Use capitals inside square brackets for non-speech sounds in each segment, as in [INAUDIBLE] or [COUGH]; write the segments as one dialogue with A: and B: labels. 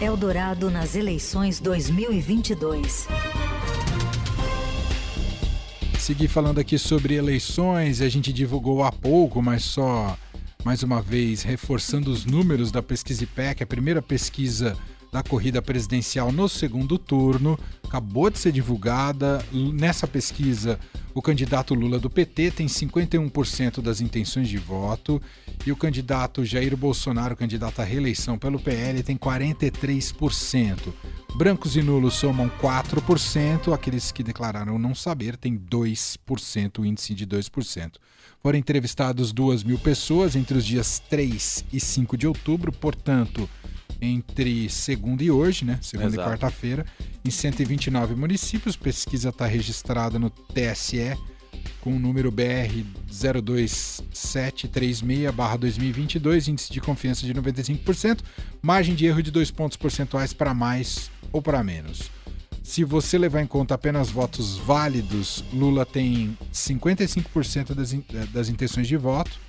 A: Eldorado nas eleições 2022.
B: Segui falando aqui sobre eleições, a gente divulgou há pouco, mas só mais uma vez reforçando os números da pesquisa IPEC, a primeira pesquisa da corrida presidencial no segundo turno, acabou de ser divulgada. Nessa pesquisa, o candidato Lula do PT tem 51% das intenções de voto e o candidato Jair Bolsonaro, candidato à reeleição pelo PL, tem 43%. Brancos e nulos somam 4%, aqueles que declararam não saber têm 2%, o índice de 2%. Foram entrevistados 2 mil pessoas entre os dias 3 e 5 de outubro, portanto, entre segunda e hoje, né? Segunda Exato. e quarta-feira, em 129 municípios. Pesquisa está registrada no TSE com o número BR 02736/2022, índice de confiança de 95%, margem de erro de 2 pontos percentuais para mais ou para menos. Se você levar em conta apenas votos válidos, Lula tem 55% das, das intenções de voto,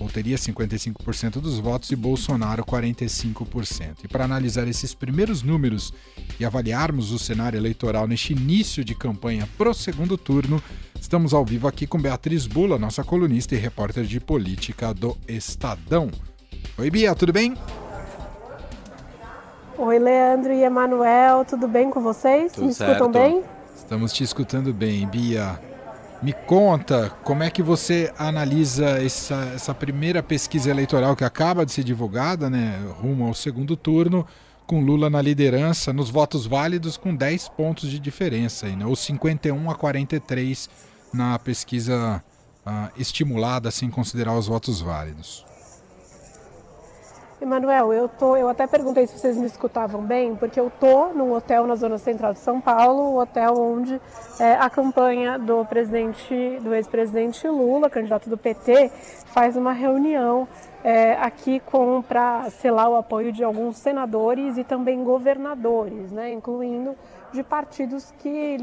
B: ou teria 55% dos votos, e Bolsonaro 45%. E para analisar esses primeiros números e avaliarmos o cenário eleitoral neste início de campanha para o segundo turno, estamos ao vivo aqui com Beatriz Bula, nossa colunista e repórter de política do Estadão. Oi, Bia, tudo bem?
C: Oi, Leandro e Emanuel, tudo bem com vocês?
B: Tudo
C: Me
B: certo.
C: escutam bem?
B: Estamos te escutando bem, Bia. Me conta como é que você analisa essa, essa primeira pesquisa eleitoral que acaba de ser divulgada, né, rumo ao segundo turno, com Lula na liderança, nos votos válidos com 10 pontos de diferença, aí, né, ou 51 a 43 na pesquisa uh, estimulada, sem considerar os votos válidos.
C: Emanuel, eu tô, eu até perguntei se vocês me escutavam bem, porque eu tô num hotel na zona central de São Paulo, o hotel onde é, a campanha do presidente, do ex-presidente Lula, candidato do PT, faz uma reunião é, aqui com para selar o apoio de alguns senadores e também governadores, né, incluindo de partidos que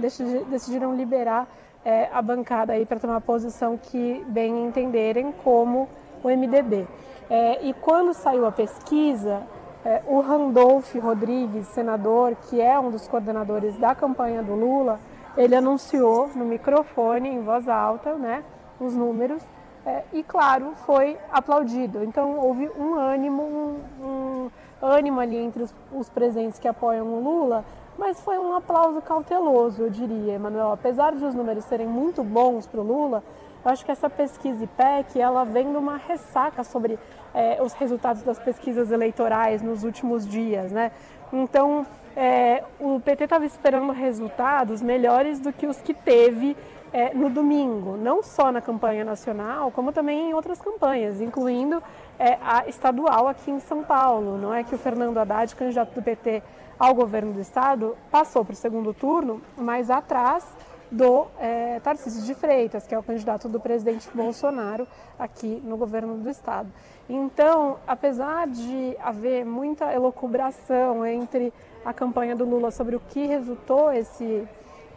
C: decidiram liberar é, a bancada aí para tomar posição que bem entenderem, como o MDB. É, e quando saiu a pesquisa, é, o Randolph Rodrigues, senador, que é um dos coordenadores da campanha do Lula, ele anunciou no microfone, em voz alta, né, os números, é, e claro, foi aplaudido. Então houve um ânimo, um, um ânimo ali entre os, os, presentes que apoiam o Lula, mas foi um aplauso cauteloso, eu diria, Emanuel. Apesar de os números serem muito bons para o Lula, eu acho que essa pesquisa IPEC, ela vem numa ressaca sobre é, os resultados das pesquisas eleitorais nos últimos dias, né? Então, é, o PT estava esperando resultados melhores do que os que teve é, no domingo, não só na campanha nacional, como também em outras campanhas, incluindo é, a estadual aqui em São Paulo. Não é que o Fernando Haddad, candidato do PT ao governo do estado, passou para o segundo turno, mas atrás do é, Tarcísio de Freitas, que é o candidato do presidente Bolsonaro aqui no governo do estado. Então, apesar de haver muita elocubração entre a campanha do Lula sobre o que resultou esse,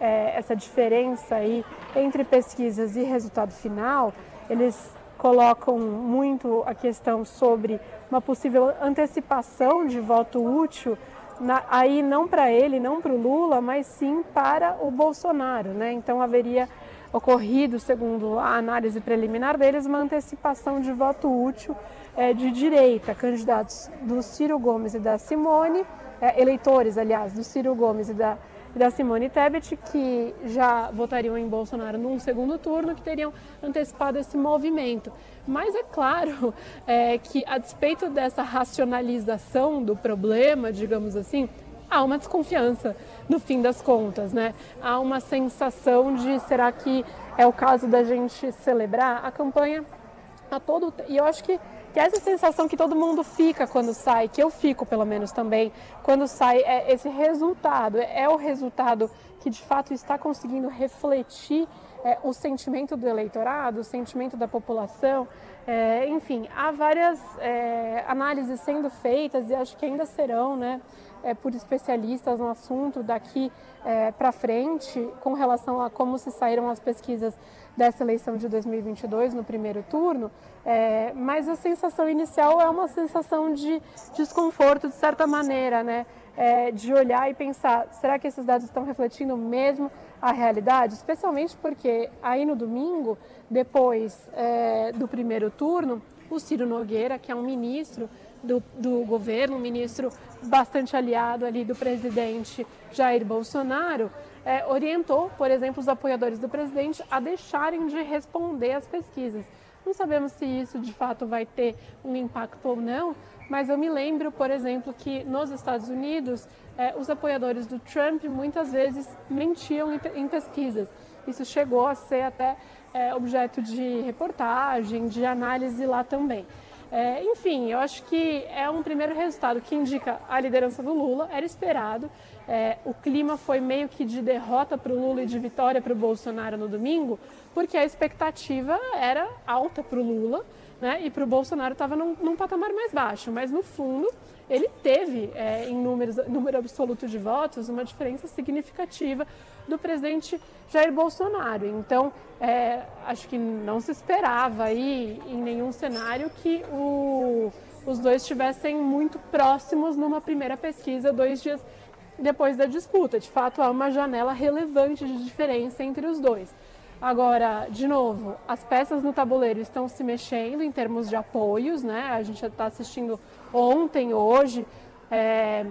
C: é, essa diferença aí entre pesquisas e resultado final, eles colocam muito a questão sobre uma possível antecipação de voto útil na, aí não para ele, não para o Lula, mas sim para o Bolsonaro. Né? Então haveria ocorrido, segundo a análise preliminar deles, uma antecipação de voto útil é, de direita, candidatos do Ciro Gomes e da Simone, é, eleitores, aliás, do Ciro Gomes e da da Simone Tebet, que já votariam em Bolsonaro num segundo turno, que teriam antecipado esse movimento. Mas é claro [LAUGHS] é, que, a despeito dessa racionalização do problema, digamos assim, há uma desconfiança no fim das contas, né? Há uma sensação de será que é o caso da gente celebrar a campanha a todo e eu acho que é essa sensação que todo mundo fica quando sai, que eu fico pelo menos também, quando sai, é esse resultado, é o resultado que de fato está conseguindo refletir é, o sentimento do eleitorado, o sentimento da população. É, enfim, há várias é, análises sendo feitas e acho que ainda serão, né, é, por especialistas no assunto daqui é, para frente, com relação a como se saíram as pesquisas dessa eleição de 2022 no primeiro turno, é, mas a sensação inicial é uma sensação de desconforto, de certa maneira, né? É, de olhar e pensar, será que esses dados estão refletindo mesmo a realidade? Especialmente porque aí no domingo, depois é, do primeiro turno, o Ciro Nogueira, que é um ministro do, do governo, um ministro bastante aliado ali do presidente Jair Bolsonaro, é, orientou, por exemplo, os apoiadores do presidente a deixarem de responder às pesquisas. Não sabemos se isso de fato vai ter um impacto ou não, mas eu me lembro, por exemplo, que nos Estados Unidos é, os apoiadores do Trump muitas vezes mentiam em, em pesquisas. Isso chegou a ser até é, objeto de reportagem, de análise lá também. É, enfim, eu acho que é um primeiro resultado que indica a liderança do Lula, era esperado. É, o clima foi meio que de derrota para o Lula e de vitória para o Bolsonaro no domingo, porque a expectativa era alta para o Lula né, e para o Bolsonaro estava num, num, patamar mais baixo. Mas no fundo, ele teve, é, em números, número absoluto de votos, uma diferença significativa do presidente Jair Bolsonaro. Então, é, acho que não se esperava aí, em nenhum cenário, que o, os dois estivessem muito próximos numa primeira pesquisa, dois dias depois da disputa. De fato, há uma janela relevante de diferença entre os dois. Agora, de novo, as peças no tabuleiro estão se mexendo em termos de apoios, né? A gente está assistindo ontem, hoje, é,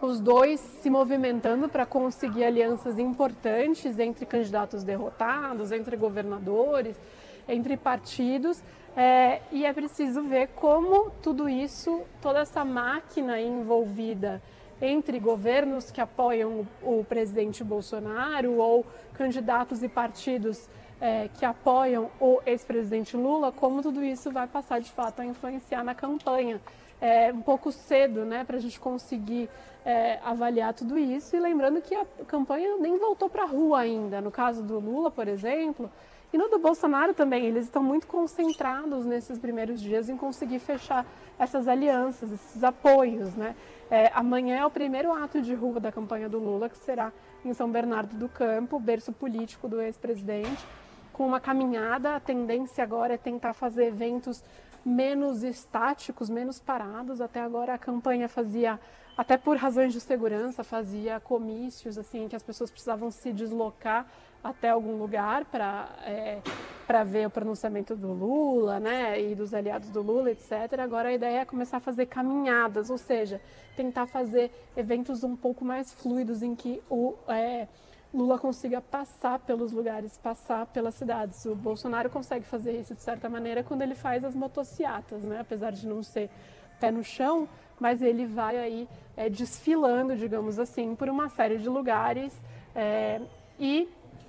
C: os dois se movimentando para conseguir alianças importantes entre candidatos derrotados, entre governadores, entre partidos. É, e é preciso ver como tudo isso, toda essa máquina envolvida entre governos que apoiam o, o presidente Bolsonaro ou candidatos e partidos é, que apoiam o ex-presidente Lula, como tudo isso vai passar de fato a influenciar na campanha. É um pouco cedo né, para a gente conseguir é, avaliar tudo isso. E lembrando que a campanha nem voltou para a rua ainda. No caso do Lula, por exemplo, e no do Bolsonaro também, eles estão muito concentrados nesses primeiros dias em conseguir fechar essas alianças, esses apoios. Né? É, amanhã é o primeiro ato de rua da campanha do Lula, que será em São Bernardo do Campo, berço político do ex-presidente, com uma caminhada. A tendência agora é tentar fazer eventos menos estáticos, menos parados. Até agora a campanha fazia, até por razões de segurança, fazia comícios assim que as pessoas precisavam se deslocar até algum lugar para é, para ver o pronunciamento do Lula, né, e dos aliados do Lula, etc. Agora a ideia é começar a fazer caminhadas, ou seja, tentar fazer eventos um pouco mais fluidos em que o é, Lula consiga passar pelos lugares, passar pelas cidades. O Bolsonaro consegue fazer isso de certa maneira quando ele faz as motociatas, né, apesar de não ser pé no chão, mas ele vai aí é, desfilando, digamos assim, por uma série de lugares é, e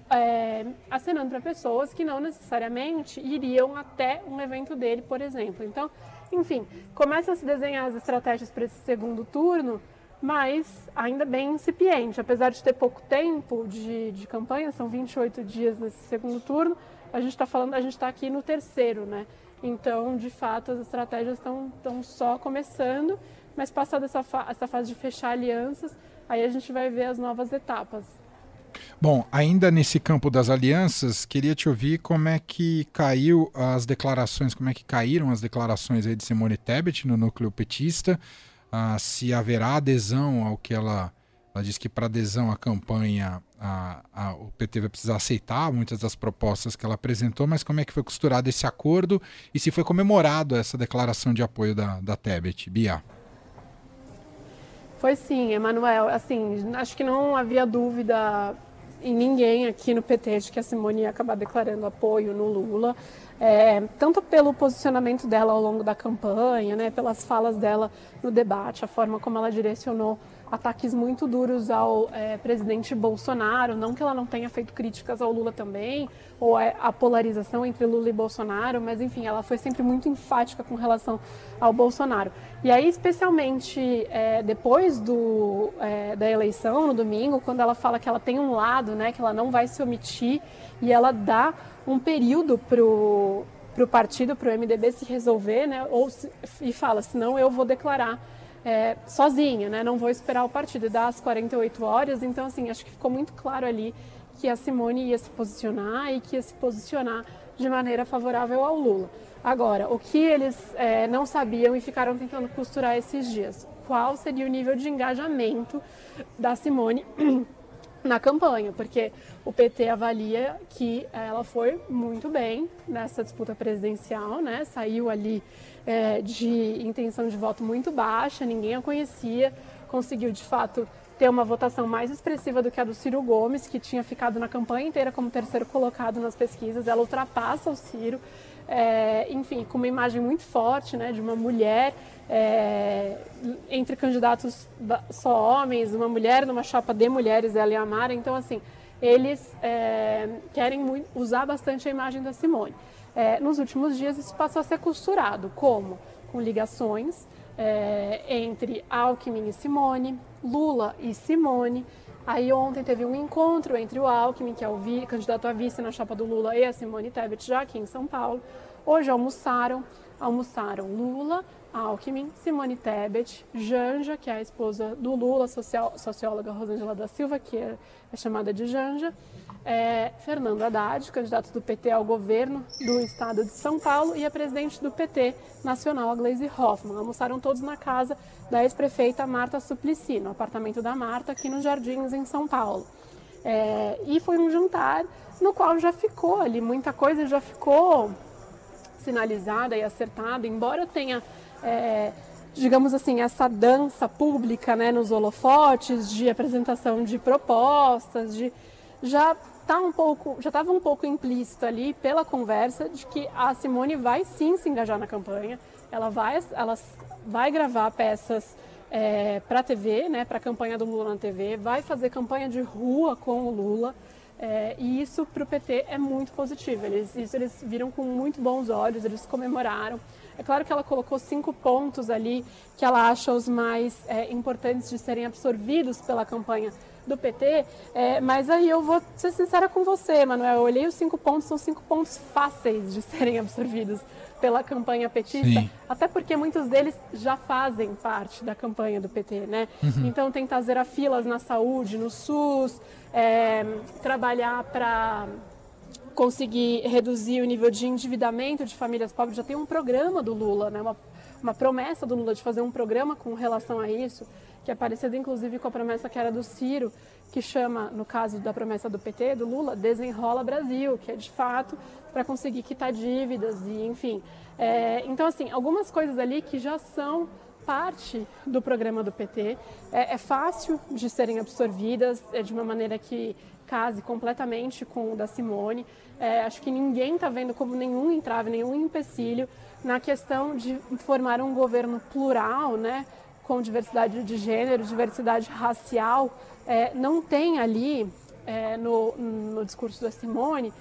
C: é, acenando para pessoas que não necessariamente iriam até um evento dele, por exemplo. Então, enfim, começa a se desenhar as estratégias para esse segundo turno, mas ainda bem incipiente. Apesar de ter pouco tempo de, de campanha, são 28 dias nesse segundo turno, a gente está falando, a gente está aqui no terceiro, né? Então, de fato, as estratégias estão só começando, mas passada essa, fa essa fase de fechar alianças, aí a gente vai ver as novas etapas.
B: Bom, ainda nesse campo das alianças, queria te ouvir como é que caiu as declarações, como é que caíram as declarações aí de Simone Tebet no núcleo petista, ah, se haverá adesão ao que ela, ela disse que para adesão à campanha a, a, o PT vai precisar aceitar muitas das propostas que ela apresentou, mas como é que foi costurado esse acordo e se foi comemorado essa declaração de apoio da, da Tebet, Bia?
C: Foi sim, Emanuel. Assim, acho que não havia dúvida em ninguém aqui no PT de que a Simone ia acabar declarando apoio no Lula, é, tanto pelo posicionamento dela ao longo da campanha, né, pelas falas dela no debate, a forma como ela direcionou ataques muito duros ao é, presidente Bolsonaro, não que ela não tenha feito críticas ao Lula também, ou a polarização entre Lula e Bolsonaro, mas enfim, ela foi sempre muito enfática com relação ao Bolsonaro. E aí, especialmente é, depois do, é, da eleição, no domingo, quando ela fala que ela tem um lado né, que ela não vai se omitir e ela dá um período para o partido, para o MDB se resolver, né? Ou se, e fala, senão eu vou declarar é, sozinha, né? Não vou esperar o partido. Dá as 48 horas. Então, assim, acho que ficou muito claro ali que a Simone ia se posicionar e que ia se posicionar de maneira favorável ao Lula. Agora, o que eles é, não sabiam e ficaram tentando costurar esses dias? Qual seria o nível de engajamento da Simone na campanha, porque o PT avalia que ela foi muito bem nessa disputa presidencial, né? Saiu ali é, de intenção de voto muito baixa, ninguém a conhecia, conseguiu de fato ter uma votação mais expressiva do que a do Ciro Gomes, que tinha ficado na campanha inteira como terceiro colocado nas pesquisas. Ela ultrapassa o Ciro, é, enfim, com uma imagem muito forte, né, de uma mulher é, entre candidatos só homens, uma mulher numa chapa de mulheres, ela e a Mara. Então, assim, eles é, querem usar bastante a imagem da Simone. É, nos últimos dias, isso passou a ser costurado. Como? Com ligações é, entre Alckmin e Simone, Lula e Simone. Aí ontem teve um encontro entre o Alckmin, que é o candidato a vice na chapa do Lula, e a Simone Tebet, já aqui em São Paulo. Hoje almoçaram, almoçaram Lula, Alckmin, Simone Tebet, Janja, que é a esposa do Lula, social, socióloga Rosângela da Silva, que é, é chamada de Janja, é, Fernando Haddad, candidato do PT ao governo do estado de São Paulo, e a presidente do PT nacional, a Gleisi Hoffmann. Almoçaram todos na casa da ex-prefeita Marta Suplicy, no apartamento da Marta, aqui nos Jardins, em São Paulo. É, e foi um jantar no qual já ficou ali, muita coisa já ficou sinalizada e acertada, embora tenha é, digamos assim, essa dança pública né, nos holofotes de apresentação de propostas, de já tá um pouco, já estava um pouco implícito ali pela conversa de que a Simone vai sim se engajar na campanha, ela vai, ela vai gravar peças é, para a TV, né, para a campanha do Lula na TV, vai fazer campanha de rua com o Lula. É, e isso para o PT é muito positivo. Eles, isso eles viram com muito bons olhos, eles comemoraram. É claro que ela colocou cinco pontos ali que ela acha os mais é, importantes de serem absorvidos pela campanha do PT, é, mas aí eu vou ser sincera com você, Manuel. Eu olhei os cinco pontos, são cinco pontos fáceis de serem [LAUGHS] absorvidos pela campanha petista, Sim. até porque muitos deles já fazem parte da campanha do PT, né? Uhum. Então tentar zerar filas na saúde, no SUS, é, trabalhar para conseguir reduzir o nível de endividamento de famílias pobres. Já tem um programa do Lula, né? uma, uma promessa do Lula de fazer um programa com relação a isso, que é parecido inclusive com a promessa que era do Ciro, que chama, no caso da promessa do PT, do Lula, Desenrola Brasil, que é de fato para conseguir quitar dívidas e enfim. É, então, assim, algumas coisas ali que já são parte do programa do PT, é, é fácil de serem absorvidas, é de uma maneira que case completamente com o da Simone. É, acho que ninguém está vendo como nenhum entrave, nenhum empecilho na questão de formar um governo plural, né, com diversidade de gênero, diversidade racial. É, não tem ali, é, no, no discurso da Simone,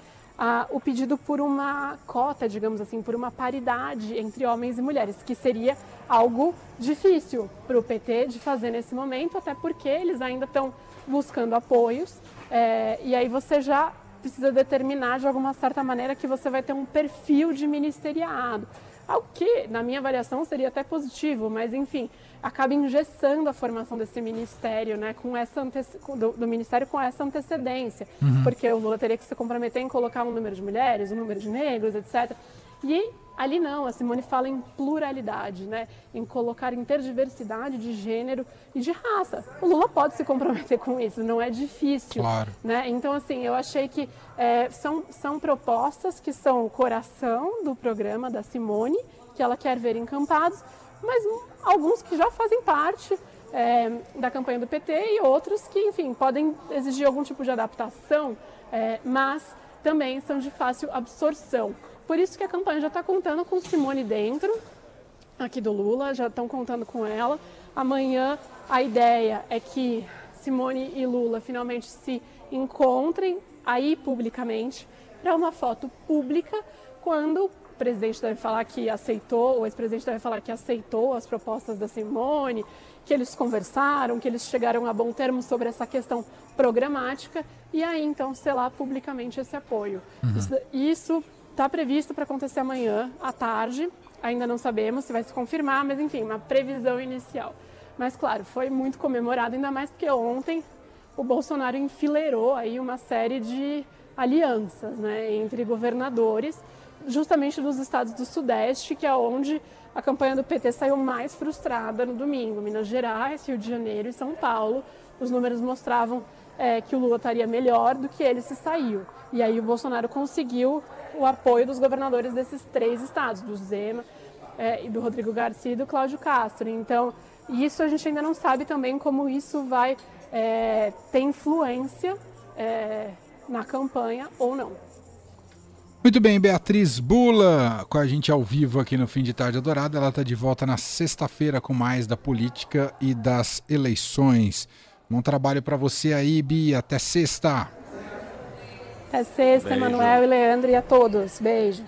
C: o pedido por uma cota, digamos assim, por uma paridade entre homens e mulheres, que seria algo difícil para o PT de fazer nesse momento, até porque eles ainda estão buscando apoios. É, e aí você já precisa determinar de alguma certa maneira que você vai ter um perfil de ministeriado. Algo que, na minha avaliação, seria até positivo, mas enfim, acaba engessando a formação desse ministério, né, com essa do, do, ministério com essa antecedência, uhum. porque o Lula teria que se comprometer em colocar um número de mulheres, um número de negros, etc. E Ali não, a Simone fala em pluralidade, né? em colocar interdiversidade de gênero e de raça. O Lula pode se comprometer com isso, não é difícil.
B: Claro.
C: Né? Então, assim, eu achei que é, são, são propostas que são o coração do programa da Simone, que ela quer ver encampados, mas alguns que já fazem parte é, da campanha do PT e outros que, enfim, podem exigir algum tipo de adaptação, é, mas também são de fácil absorção. Por isso que a campanha já está contando com Simone dentro, aqui do Lula, já estão contando com ela. Amanhã a ideia é que Simone e Lula finalmente se encontrem aí publicamente para uma foto pública quando presidente deve falar que aceitou, o ex-presidente deve falar que aceitou as propostas da Simone que eles conversaram, que eles chegaram a bom termo sobre essa questão programática e aí então selar publicamente esse apoio. Uhum. Isso está previsto para acontecer amanhã à tarde. Ainda não sabemos se vai se confirmar, mas enfim, uma previsão inicial. Mas claro, foi muito comemorado, ainda mais porque ontem o Bolsonaro enfileirou aí uma série de alianças né, entre governadores, justamente dos estados do Sudeste, que é onde a campanha do PT saiu mais frustrada no domingo. Minas Gerais, Rio de Janeiro e São Paulo. Os números mostravam é, que o Lula estaria melhor do que ele se saiu. E aí o Bolsonaro conseguiu o apoio dos governadores desses três estados, do Zema é, e do Rodrigo Garcia e do Cláudio Castro. Então, isso a gente ainda não sabe também como isso vai é, ter influência é, na campanha ou não.
B: Muito bem, Beatriz Bula com a gente ao vivo aqui no Fim de Tarde Adorada. Ela está de volta na sexta-feira com mais da política e das eleições. Bom trabalho para você aí, Bia. Até sexta.
C: Até sexta, Beijo. Manuel e Leandro e a todos. Beijo.